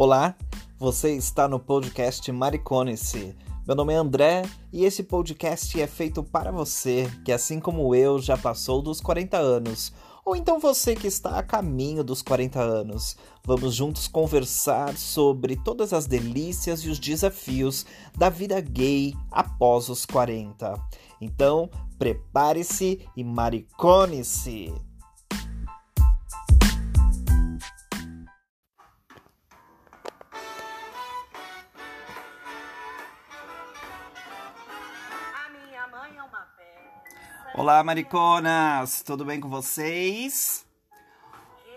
Olá, você está no podcast Maricone-se. Meu nome é André e esse podcast é feito para você que, assim como eu, já passou dos 40 anos. Ou então você que está a caminho dos 40 anos. Vamos juntos conversar sobre todas as delícias e os desafios da vida gay após os 40. Então, prepare-se e maricone-se! Olá, mariconas! Tudo bem com vocês?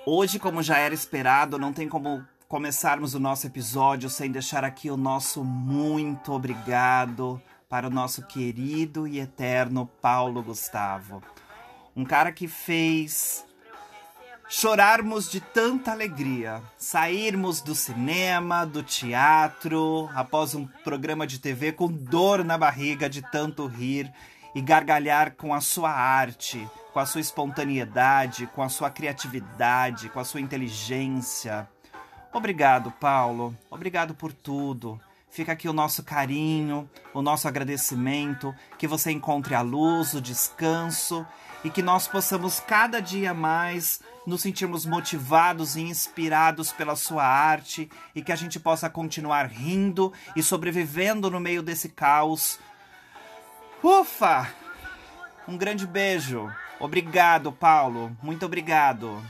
Hoje, como já era esperado, não tem como começarmos o nosso episódio sem deixar aqui o nosso muito obrigado para o nosso querido e eterno Paulo Gustavo. Um cara que fez chorarmos de tanta alegria, sairmos do cinema, do teatro, após um programa de TV com dor na barriga de tanto rir e gargalhar com a sua arte, com a sua espontaneidade, com a sua criatividade, com a sua inteligência. Obrigado, Paulo. Obrigado por tudo. Fica aqui o nosso carinho, o nosso agradecimento, que você encontre a luz, o descanso e que nós possamos cada dia mais nos sentirmos motivados e inspirados pela sua arte e que a gente possa continuar rindo e sobrevivendo no meio desse caos Ufa! Um grande beijo. Obrigado, Paulo. Muito obrigado.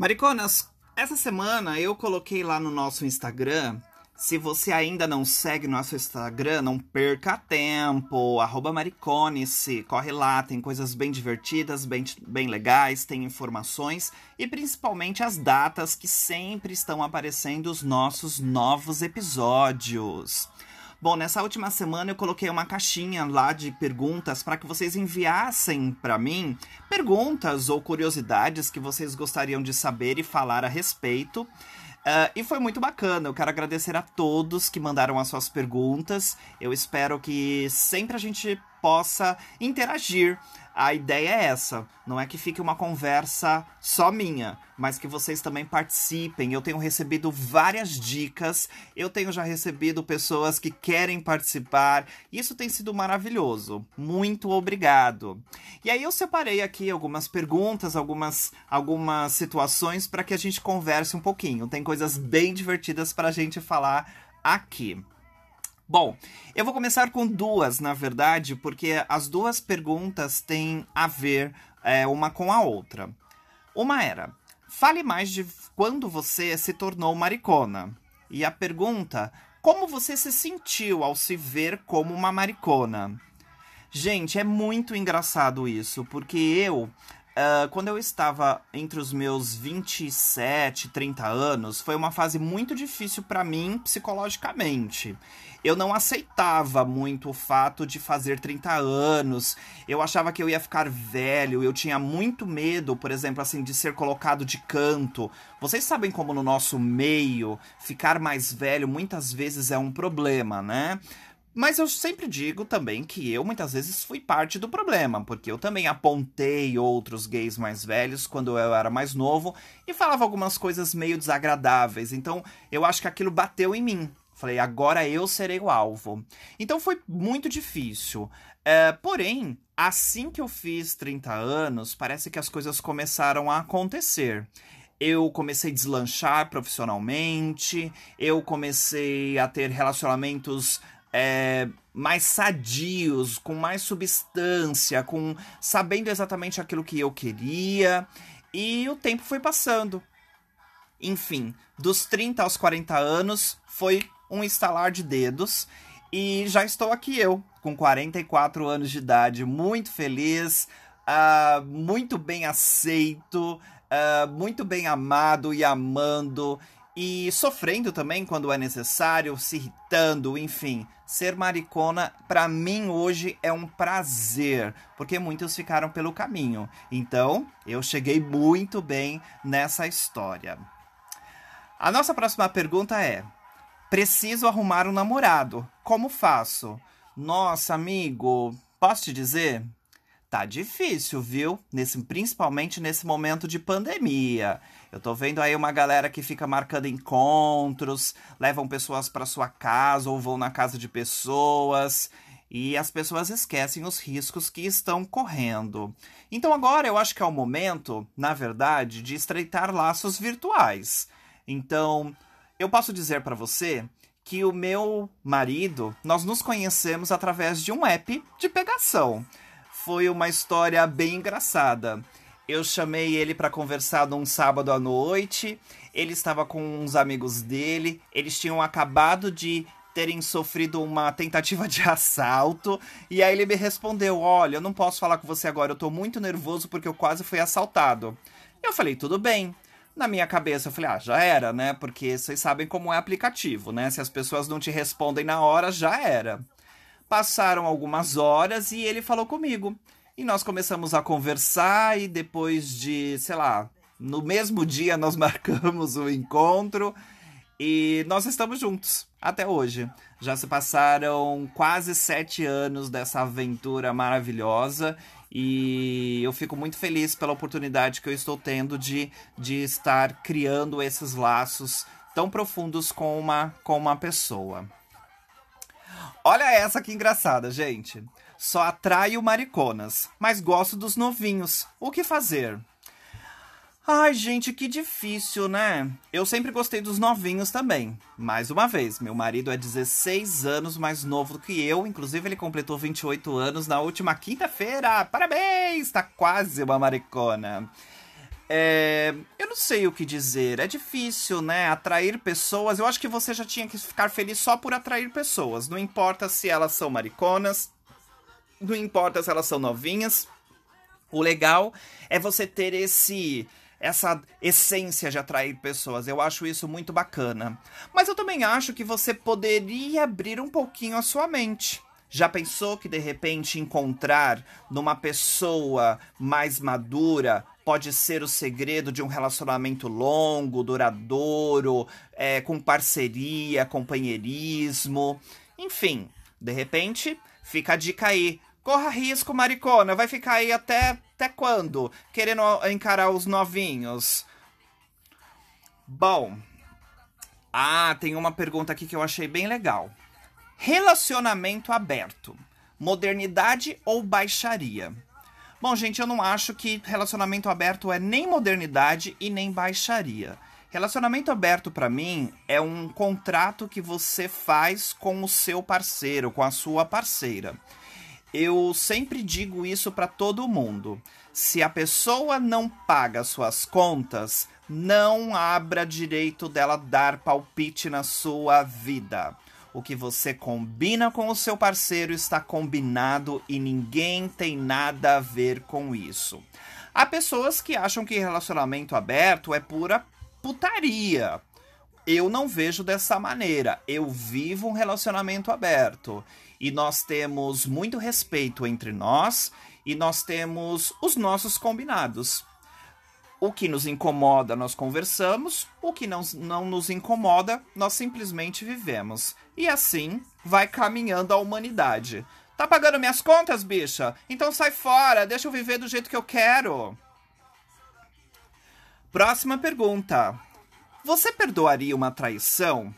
Mariconas, essa semana eu coloquei lá no nosso Instagram. Se você ainda não segue nosso Instagram, não perca tempo. Arroba Maricone-se. Corre lá, tem coisas bem divertidas, bem, bem legais, tem informações e principalmente as datas que sempre estão aparecendo os nossos novos episódios. Bom, nessa última semana eu coloquei uma caixinha lá de perguntas para que vocês enviassem para mim perguntas ou curiosidades que vocês gostariam de saber e falar a respeito. Uh, e foi muito bacana. Eu quero agradecer a todos que mandaram as suas perguntas. Eu espero que sempre a gente possa interagir a ideia é essa. Não é que fique uma conversa só minha, mas que vocês também participem. Eu tenho recebido várias dicas, eu tenho já recebido pessoas que querem participar. Isso tem sido maravilhoso. Muito obrigado. E aí eu separei aqui algumas perguntas, algumas, algumas situações para que a gente converse um pouquinho. Tem coisas bem divertidas para a gente falar aqui. Bom, eu vou começar com duas, na verdade, porque as duas perguntas têm a ver é, uma com a outra. Uma era: fale mais de quando você se tornou maricona. E a pergunta: como você se sentiu ao se ver como uma maricona? Gente, é muito engraçado isso, porque eu Uh, quando eu estava entre os meus 27, 30 anos, foi uma fase muito difícil para mim psicologicamente. Eu não aceitava muito o fato de fazer 30 anos. Eu achava que eu ia ficar velho, eu tinha muito medo, por exemplo, assim, de ser colocado de canto. Vocês sabem como no nosso meio ficar mais velho muitas vezes é um problema, né? Mas eu sempre digo também que eu muitas vezes fui parte do problema, porque eu também apontei outros gays mais velhos quando eu era mais novo e falava algumas coisas meio desagradáveis. Então eu acho que aquilo bateu em mim. Falei, agora eu serei o alvo. Então foi muito difícil. É, porém, assim que eu fiz 30 anos, parece que as coisas começaram a acontecer eu comecei a deslanchar profissionalmente, eu comecei a ter relacionamentos é, mais sadios, com mais substância, com sabendo exatamente aquilo que eu queria. E o tempo foi passando. Enfim, dos 30 aos 40 anos foi um estalar de dedos e já estou aqui eu, com 44 anos de idade, muito feliz, uh, muito bem aceito, uh, muito bem amado e amando e sofrendo também quando é necessário, se irritando, enfim. Ser maricona, para mim hoje é um prazer, porque muitos ficaram pelo caminho. Então, eu cheguei muito bem nessa história. A nossa próxima pergunta é: Preciso arrumar um namorado. Como faço? Nossa, amigo, posso te dizer? Tá difícil, viu? Nesse, principalmente nesse momento de pandemia. Eu tô vendo aí uma galera que fica marcando encontros, levam pessoas para sua casa ou vão na casa de pessoas e as pessoas esquecem os riscos que estão correndo. Então agora eu acho que é o momento, na verdade, de estreitar laços virtuais. Então, eu posso dizer para você que o meu marido, nós nos conhecemos através de um app de pegação foi uma história bem engraçada. Eu chamei ele para conversar num sábado à noite. Ele estava com uns amigos dele. Eles tinham acabado de terem sofrido uma tentativa de assalto. E aí ele me respondeu: Olha, eu não posso falar com você agora, eu tô muito nervoso porque eu quase fui assaltado. Eu falei: Tudo bem. Na minha cabeça eu falei: Ah, já era, né? Porque vocês sabem como é aplicativo, né? Se as pessoas não te respondem na hora, já era. Passaram algumas horas e ele falou comigo. E nós começamos a conversar e depois de, sei lá, no mesmo dia nós marcamos o encontro e nós estamos juntos até hoje. Já se passaram quase sete anos dessa aventura maravilhosa e eu fico muito feliz pela oportunidade que eu estou tendo de, de estar criando esses laços tão profundos com uma, com uma pessoa. Olha essa que engraçada, gente. Só atraio mariconas, mas gosto dos novinhos. O que fazer? Ai, gente, que difícil, né? Eu sempre gostei dos novinhos também. Mais uma vez, meu marido é 16 anos mais novo do que eu, inclusive ele completou 28 anos na última quinta-feira. Parabéns! Tá quase uma maricona. É, eu não sei o que dizer. É difícil, né? Atrair pessoas. Eu acho que você já tinha que ficar feliz só por atrair pessoas. Não importa se elas são mariconas, não importa se elas são novinhas. O legal é você ter esse essa essência de atrair pessoas. Eu acho isso muito bacana. Mas eu também acho que você poderia abrir um pouquinho a sua mente. Já pensou que de repente encontrar numa pessoa mais madura pode ser o segredo de um relacionamento longo, duradouro, é, com parceria, companheirismo? Enfim, de repente, fica a dica aí. Corra risco, maricona. Vai ficar aí até, até quando? Querendo encarar os novinhos? Bom. Ah, tem uma pergunta aqui que eu achei bem legal. Relacionamento aberto. Modernidade ou baixaria? Bom, gente, eu não acho que relacionamento aberto é nem modernidade e nem baixaria. Relacionamento aberto para mim é um contrato que você faz com o seu parceiro, com a sua parceira. Eu sempre digo isso para todo mundo. Se a pessoa não paga suas contas, não abra direito dela dar palpite na sua vida. O que você combina com o seu parceiro está combinado e ninguém tem nada a ver com isso. Há pessoas que acham que relacionamento aberto é pura putaria. Eu não vejo dessa maneira. Eu vivo um relacionamento aberto e nós temos muito respeito entre nós e nós temos os nossos combinados. O que nos incomoda, nós conversamos. O que não, não nos incomoda, nós simplesmente vivemos. E assim vai caminhando a humanidade. Tá pagando minhas contas, bicha? Então sai fora, deixa eu viver do jeito que eu quero. Próxima pergunta. Você perdoaria uma traição?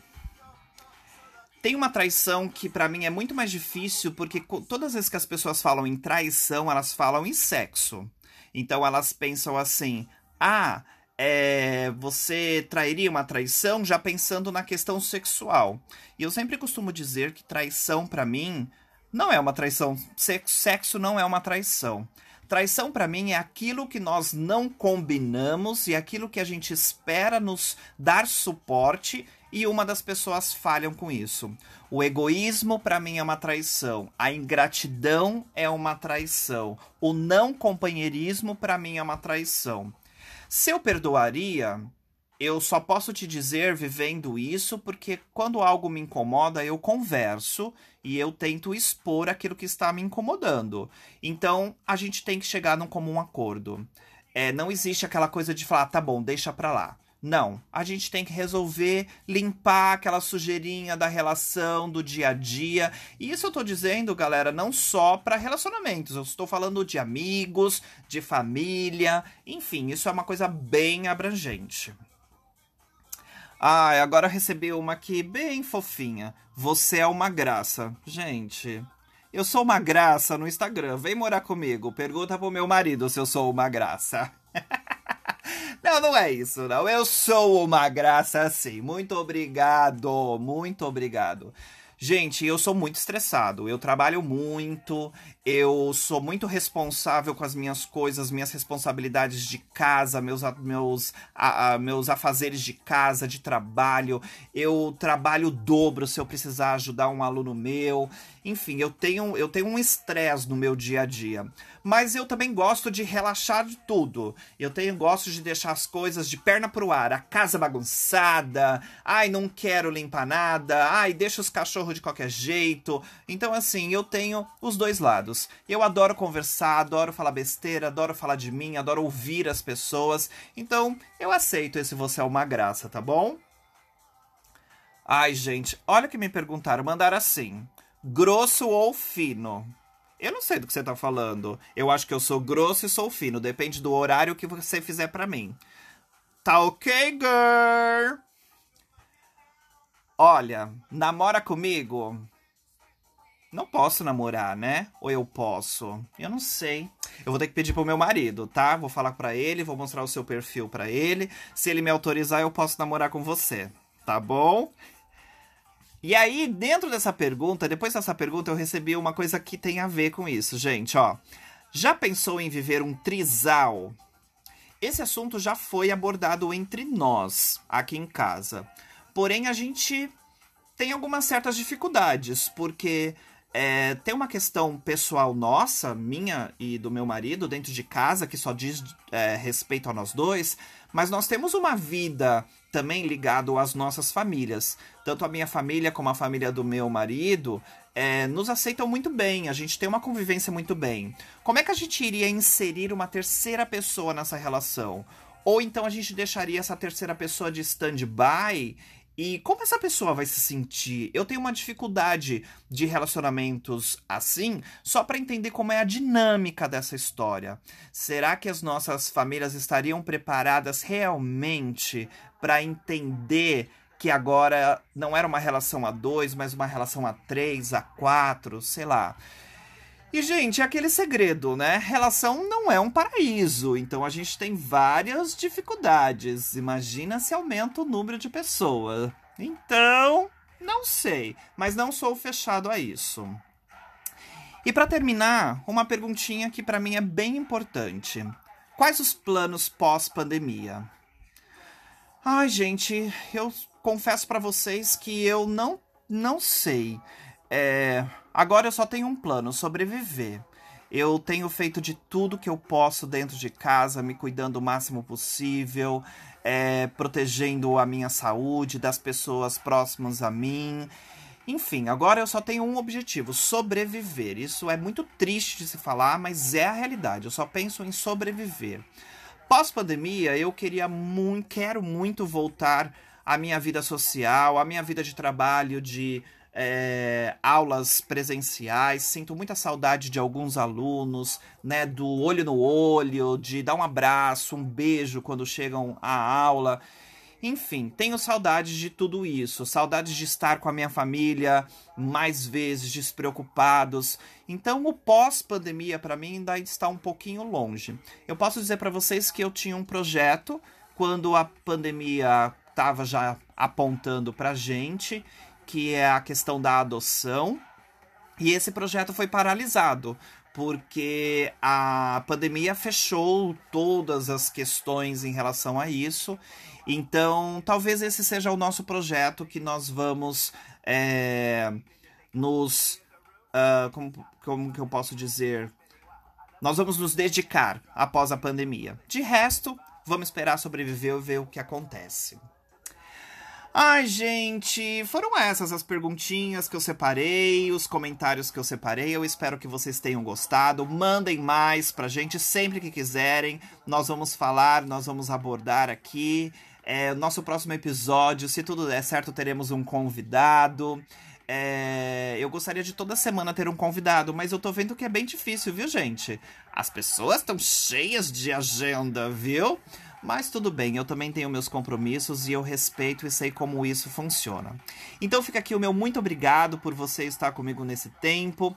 Tem uma traição que para mim é muito mais difícil porque todas as vezes que as pessoas falam em traição, elas falam em sexo. Então elas pensam assim: ah, é, você trairia uma traição já pensando na questão sexual. E eu sempre costumo dizer que traição para mim não é uma traição. Sexo, não é uma traição. Traição para mim é aquilo que nós não combinamos e aquilo que a gente espera nos dar suporte e uma das pessoas falham com isso. O egoísmo para mim é uma traição, a ingratidão é uma traição, o não companheirismo para mim é uma traição. Se eu perdoaria, eu só posso te dizer vivendo isso porque quando algo me incomoda, eu converso e eu tento expor aquilo que está me incomodando. Então, a gente tem que chegar num comum acordo. É, não existe aquela coisa de falar, tá bom, deixa pra lá. Não, a gente tem que resolver limpar aquela sujeirinha da relação, do dia a dia. E isso eu tô dizendo, galera, não só para relacionamentos, eu estou falando de amigos, de família, enfim, isso é uma coisa bem abrangente. Ah, agora recebi uma aqui bem fofinha. Você é uma graça. Gente, eu sou uma graça no Instagram. Vem morar comigo. Pergunta pro meu marido se eu sou uma graça. Não, não é isso, não. Eu sou uma graça sim. Muito obrigado, muito obrigado. Gente, eu sou muito estressado. Eu trabalho muito, eu sou muito responsável com as minhas coisas, minhas responsabilidades de casa, meus, meus, a, a, meus afazeres de casa, de trabalho. Eu trabalho o dobro se eu precisar ajudar um aluno meu. Enfim, eu tenho, eu tenho um estresse no meu dia a dia. Mas eu também gosto de relaxar de tudo. Eu tenho gosto de deixar as coisas de perna pro ar, a casa bagunçada. Ai, não quero limpar nada. Ai, deixa os cachorros de qualquer jeito. Então, assim, eu tenho os dois lados. Eu adoro conversar, adoro falar besteira, adoro falar de mim, adoro ouvir as pessoas. Então, eu aceito esse você é uma graça, tá bom? Ai, gente, olha que me perguntaram, mandaram assim grosso ou fino? Eu não sei do que você tá falando. Eu acho que eu sou grosso e sou fino. Depende do horário que você fizer para mim. Tá ok, girl? Olha, namora comigo? Não posso namorar, né? Ou eu posso? Eu não sei. Eu vou ter que pedir pro meu marido, tá? Vou falar para ele, vou mostrar o seu perfil para ele. Se ele me autorizar, eu posso namorar com você. Tá bom? E aí, dentro dessa pergunta, depois dessa pergunta, eu recebi uma coisa que tem a ver com isso, gente, ó. Já pensou em viver um trisal? Esse assunto já foi abordado entre nós, aqui em casa. Porém, a gente tem algumas certas dificuldades, porque é, tem uma questão pessoal nossa, minha e do meu marido, dentro de casa, que só diz é, respeito a nós dois, mas nós temos uma vida também ligado às nossas famílias. Tanto a minha família como a família do meu marido é, nos aceitam muito bem, a gente tem uma convivência muito bem. Como é que a gente iria inserir uma terceira pessoa nessa relação? Ou então a gente deixaria essa terceira pessoa de stand-by e como essa pessoa vai se sentir? Eu tenho uma dificuldade de relacionamentos assim, só para entender como é a dinâmica dessa história. Será que as nossas famílias estariam preparadas realmente para entender que agora não era uma relação a dois, mas uma relação a três, a quatro, sei lá? E, gente, é aquele segredo, né? Relação não é um paraíso, então a gente tem várias dificuldades. Imagina se aumenta o número de pessoas. Então, não sei, mas não sou fechado a isso. E para terminar, uma perguntinha que para mim é bem importante. Quais os planos pós-pandemia? Ai, gente, eu confesso para vocês que eu não não sei. É, agora eu só tenho um plano: sobreviver. Eu tenho feito de tudo que eu posso dentro de casa, me cuidando o máximo possível, é, protegendo a minha saúde, das pessoas próximas a mim. Enfim, agora eu só tenho um objetivo: sobreviver. Isso é muito triste de se falar, mas é a realidade. Eu só penso em sobreviver. Pós-pandemia, eu queria muito, quero muito voltar à minha vida social, à minha vida de trabalho, de é, aulas presenciais, sinto muita saudade de alguns alunos, né, do olho no olho, de dar um abraço, um beijo quando chegam à aula. Enfim, tenho saudades de tudo isso, saudades de estar com a minha família mais vezes, despreocupados. Então, o pós-pandemia para mim ainda está um pouquinho longe. Eu posso dizer para vocês que eu tinha um projeto quando a pandemia estava já apontando para gente que é a questão da adoção. E esse projeto foi paralisado porque a pandemia fechou todas as questões em relação a isso. Então, talvez esse seja o nosso projeto que nós vamos é, nos. Uh, como, como que eu posso dizer? Nós vamos nos dedicar após a pandemia. De resto, Vamos esperar sobreviver e ver o que acontece. Ai, gente, foram essas as perguntinhas que eu separei, os comentários que eu separei. Eu espero que vocês tenham gostado. Mandem mais pra gente sempre que quiserem. Nós vamos falar, nós vamos abordar aqui. É, nosso próximo episódio, se tudo der certo, teremos um convidado. É, eu gostaria de toda semana ter um convidado, mas eu tô vendo que é bem difícil, viu, gente? As pessoas estão cheias de agenda, viu? Mas tudo bem, eu também tenho meus compromissos e eu respeito e sei como isso funciona. Então fica aqui o meu muito obrigado por você estar comigo nesse tempo.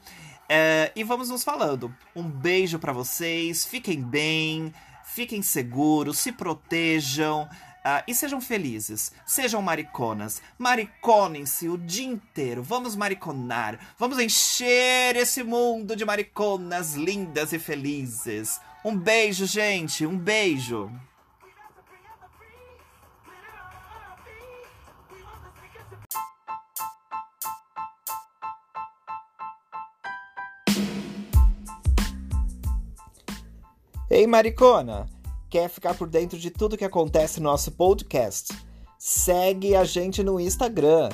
É, e vamos nos falando. Um beijo para vocês, fiquem bem, fiquem seguros, se protejam. Uh, e sejam felizes, sejam mariconas, mariconem-se o dia inteiro, vamos mariconar, vamos encher esse mundo de mariconas lindas e felizes. Um beijo, gente, um beijo. Ei, maricona! Quer ficar por dentro de tudo que acontece no nosso podcast? Segue a gente no Instagram,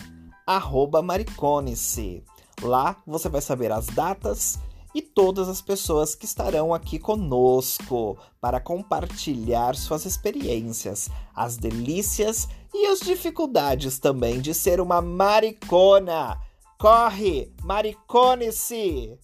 maricone-se. Lá você vai saber as datas e todas as pessoas que estarão aqui conosco para compartilhar suas experiências, as delícias e as dificuldades também de ser uma maricona. Corre, maricone-se!